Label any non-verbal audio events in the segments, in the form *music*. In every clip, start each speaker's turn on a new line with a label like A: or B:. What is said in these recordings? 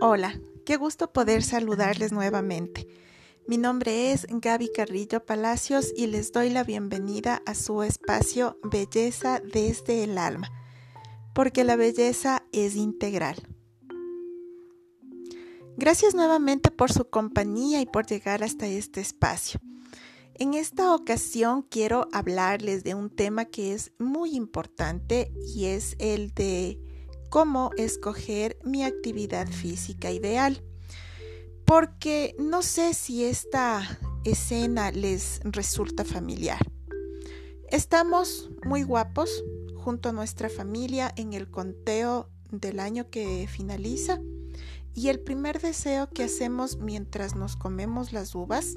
A: Hola, qué gusto poder saludarles nuevamente. Mi nombre es Gaby Carrillo Palacios y les doy la bienvenida a su espacio Belleza desde el alma, porque la belleza es integral. Gracias nuevamente por su compañía y por llegar hasta este espacio. En esta ocasión quiero hablarles de un tema que es muy importante y es el de cómo escoger mi actividad física ideal. Porque no sé si esta escena les resulta familiar. Estamos muy guapos junto a nuestra familia en el conteo del año que finaliza y el primer deseo que hacemos mientras nos comemos las uvas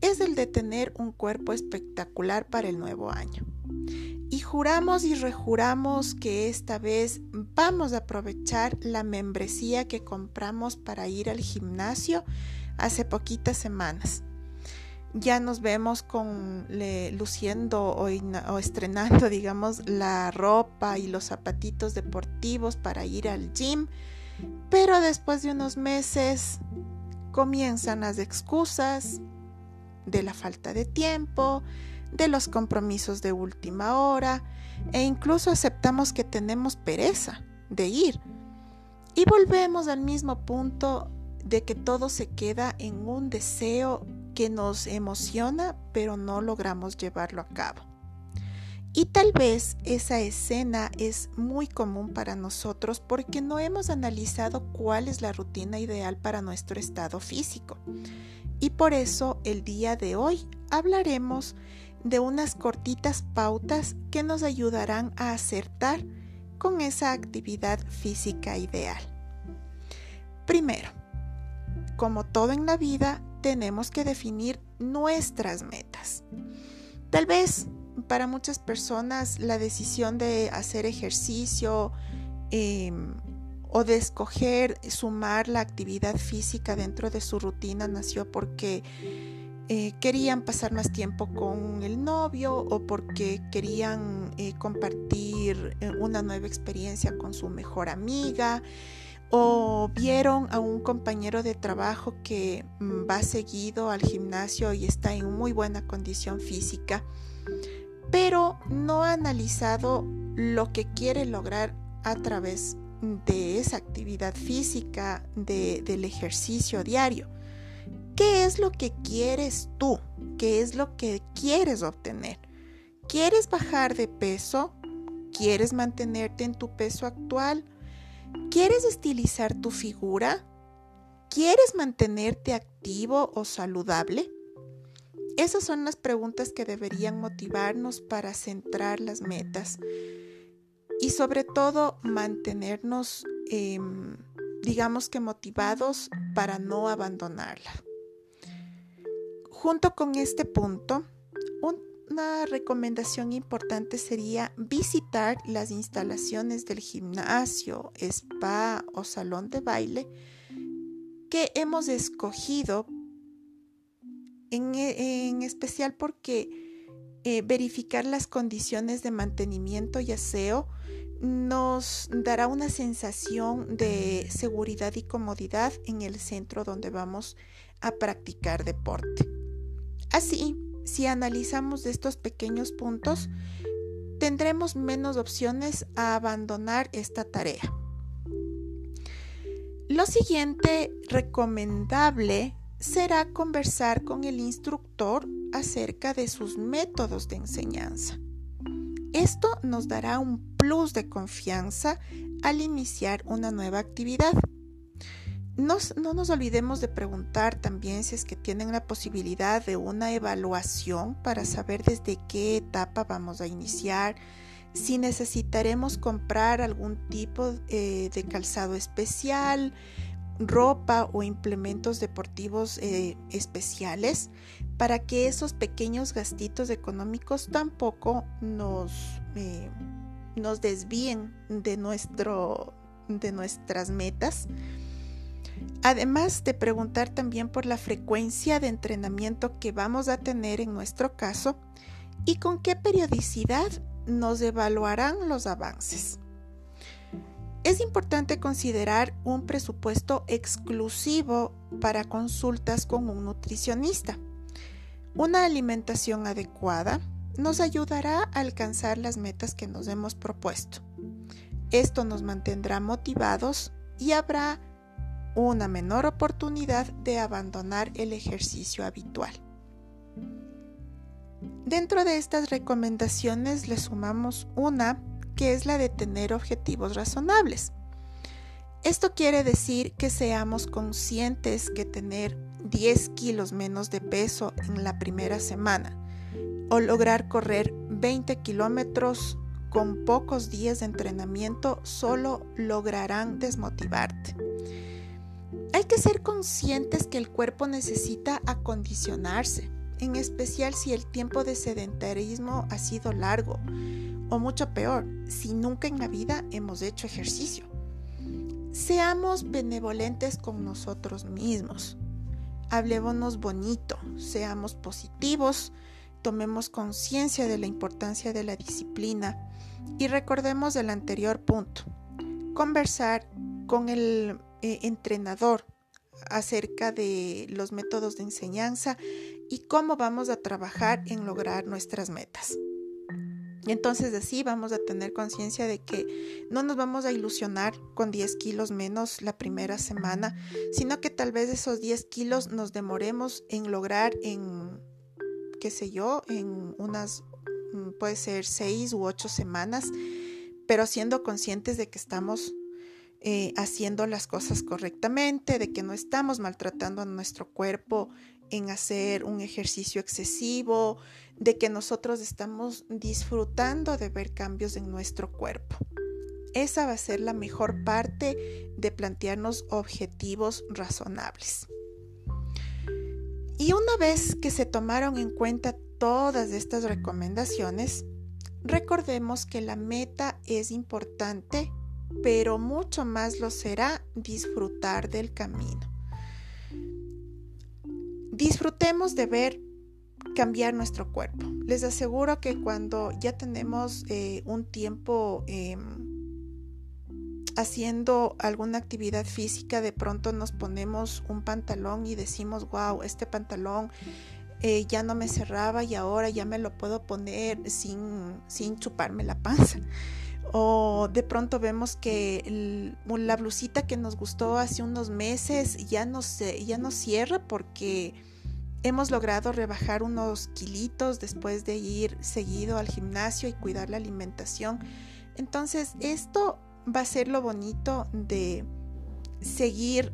A: es el de tener un cuerpo espectacular para el nuevo año y juramos y rejuramos que esta vez vamos a aprovechar la membresía que compramos para ir al gimnasio hace poquitas semanas. Ya nos vemos con luciendo o, o estrenando, *laughs* digamos, la ropa y los zapatitos deportivos para ir al gym, pero después de unos meses comienzan las excusas de la falta de tiempo, de los compromisos de última hora e incluso aceptamos que tenemos pereza de ir. Y volvemos al mismo punto de que todo se queda en un deseo que nos emociona pero no logramos llevarlo a cabo. Y tal vez esa escena es muy común para nosotros porque no hemos analizado cuál es la rutina ideal para nuestro estado físico. Y por eso el día de hoy hablaremos de unas cortitas pautas que nos ayudarán a acertar con esa actividad física ideal. Primero, como todo en la vida, tenemos que definir nuestras metas. Tal vez para muchas personas la decisión de hacer ejercicio em, o de escoger sumar la actividad física dentro de su rutina nació porque eh, querían pasar más tiempo con el novio o porque querían eh, compartir eh, una nueva experiencia con su mejor amiga o vieron a un compañero de trabajo que mm, va seguido al gimnasio y está en muy buena condición física, pero no ha analizado lo que quiere lograr a través de esa actividad física, del ejercicio diario. ¿Qué es lo que quieres tú? ¿Qué es lo que quieres obtener? ¿Quieres bajar de peso? ¿Quieres mantenerte en tu peso actual? ¿Quieres estilizar tu figura? ¿Quieres mantenerte activo o saludable? Esas son las preguntas que deberían motivarnos para centrar las metas y sobre todo mantenernos, em, digamos que motivados para no abandonarla. Junto con este punto, una recomendación importante sería visitar las instalaciones del gimnasio, spa o salón de baile que hemos escogido, en, especial porque eh, verificar las condiciones de mantenimiento y aseo nos dará una sensación de seguridad y comodidad en el centro donde vamos a practicar deporte. Así, si analizamos estos pequeños puntos, tendremos menos opciones a abandonar esta tarea. Lo siguiente recomendable será conversar con el instructor acerca de sus métodos de enseñanza. Esto nos dará un plus de confianza al iniciar una nueva actividad no nos olvidemos de preguntar también si es que tienen la posibilidad de una evaluación para saber desde qué etapa vamos a iniciar, si necesitaremos comprar algún tipo eh, de calzado especial, ropa o implementos deportivos eh, especiales para que esos pequeños gastitos económicos tampoco nos, eh, nos desvíen de, nuestro, de nuestras metas. Además de preguntar también por la frecuencia de entrenamiento que vamos a tener en nuestro caso y con qué periodicidad nos evaluarán los avances. Es importante considerar un presupuesto exclusivo para consultas con un nutricionista. Una alimentación adecuada nos ayudará a alcanzar las metas que nos hemos propuesto. Esto nos mantendrá motivados y habrá una menor oportunidad de abandonar el ejercicio habitual. Dentro de estas recomendaciones le sumamos una que es la de tener objetivos razonables. Esto quiere decir que seamos conscientes que tener 10 kilos menos de peso en la primera semana o lograr correr 20 kilómetros con pocos días de entrenamiento solo lograrán desmotivarte. Hay que ser conscientes que el cuerpo necesita acondicionarse, en especial si el tiempo de sedentarismo ha sido largo o mucho peor, si nunca en la vida hemos hecho ejercicio. Seamos benevolentes con nosotros mismos. Hablémonos bonito, seamos positivos, tomemos conciencia de la importancia de la disciplina y recordemos el anterior punto. Conversar con el eh, entrenador acerca de los métodos de enseñanza y cómo vamos a trabajar en lograr nuestras metas. Entonces así vamos a tener conciencia de que no nos vamos a ilusionar con 10 kilos menos la primera semana, sino que tal vez esos 10 kilos nos demoremos en lograr en, qué sé yo, en unas, mm, puede ser 6 u 8 semanas, pero siendo conscientes de que estamos eh, haciendo las cosas correctamente, de que no estamos maltratando a nuestro cuerpo en hacer un ejercicio excesivo, de que nosotros estamos disfrutando de ver cambios en nuestro cuerpo. Esa va a ser la mejor parte de plantearnos objetivos razonables. Y una vez que se tomaron en cuenta todas estas recomendaciones, recordemos que la meta es importante, pero mucho más lo será disfrutar del camino. Disfrutemos de ver cambiar nuestro cuerpo. Les aseguro que cuando ya tenemos eh, un tiempo em, haciendo alguna actividad física, de pronto nos ponemos un pantalón y decimos, wow, este pantalón eh, ya no me cerraba y ahora ya me lo puedo poner sin, sin chuparme la panza. O de pronto vemos que la blusita que nos gustó hace unos meses ya no, se, ya no cierra porque hemos logrado rebajar unos kilitos después de ir seguido al gimnasio y cuidar la alimentación. Entonces esto va a ser lo bonito de seguir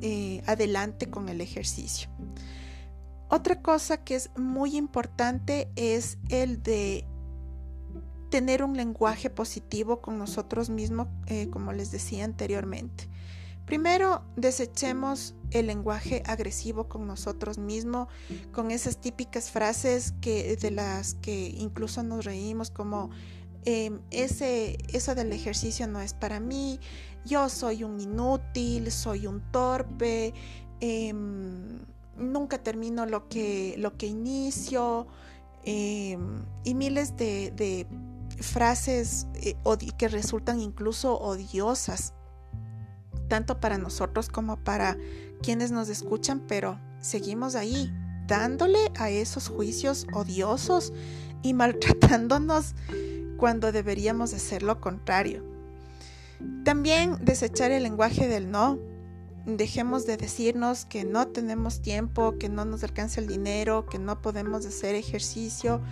A: eh, adelante con el ejercicio. Otra cosa que es muy importante es el de tener un lenguaje positivo con nosotros mismos, eh, como les decía anteriormente. Primero, desechemos el lenguaje agresivo con nosotros mismos, con esas típicas frases que, de las que incluso nos reímos, como em, ese, eso del ejercicio no es para mí, yo soy un inútil, soy un torpe, em, nunca termino lo que, lo que inicio, em, y miles de frases eh, que resultan incluso odiosas, tanto para nosotros como para quienes nos escuchan, pero seguimos ahí dándole a esos juicios odiosos y maltratándonos cuando deberíamos hacer lo contrario. También desechar el lenguaje del no. Dejemos de decirnos que no tenemos tiempo, que no nos alcanza el dinero, que no podemos hacer ejercicio,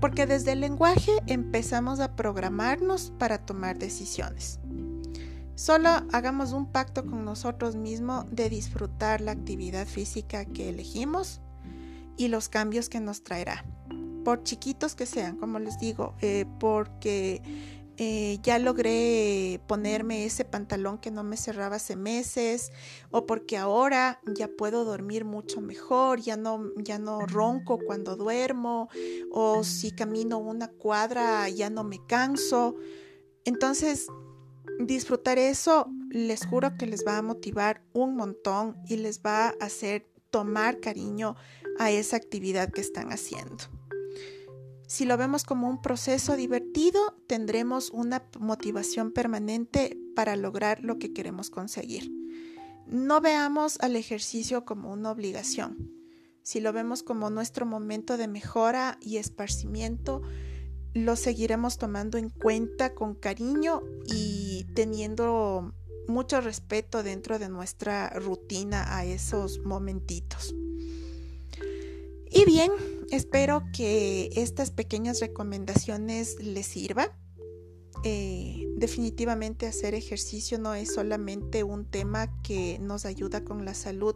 A: porque desde el lenguaje empezamos a programarnos para tomar decisiones. Solo hagamos un pacto con nosotros mismos de disfrutar la actividad física que elegimos y los cambios que nos traerá. Por chiquitos que sean, como les digo, eh, porque eh, ya logré ponerme ese pantalón que no me cerraba hace meses o porque ahora ya puedo dormir mucho mejor, ya no, ya no ronco cuando duermo o si camino una cuadra ya no me canso. Entonces, disfrutar eso les juro que les va a motivar un montón y les va a hacer tomar cariño a esa actividad que están haciendo. Si lo vemos como un proceso divertido, tendremos una motivación permanente para lograr lo que queremos conseguir. No veamos al ejercicio como una obligación. Si lo vemos como nuestro momento de mejora y esparcimiento, lo seguiremos tomando en cuenta con cariño y teniendo mucho respeto dentro de nuestra rutina a esos momentitos. Y bien, espero que estas pequeñas recomendaciones les sirvan. Eh, definitivamente hacer ejercicio no es solamente un tema que nos ayuda con la salud,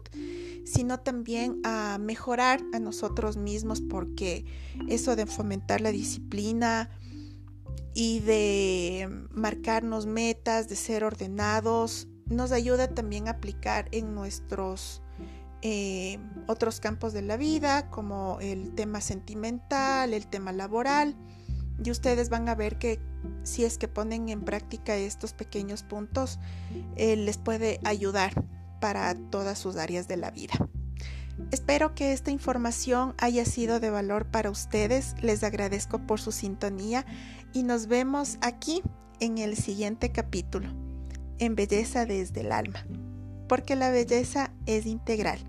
A: sino también a mejorar a nosotros mismos porque eso de fomentar la disciplina y de marcarnos metas, de ser ordenados, nos ayuda también a aplicar en nuestros eh, otros campos de la vida, como el tema sentimental, el tema laboral. Y ustedes van a ver que si es que ponen en práctica estos pequeños puntos, eh, les puede ayudar para todas sus áreas de la vida. Espero que esta información haya sido de valor para ustedes. Les agradezco por su sintonía y nos vemos aquí en el siguiente capítulo, en Belleza desde el Alma, porque la belleza es integral.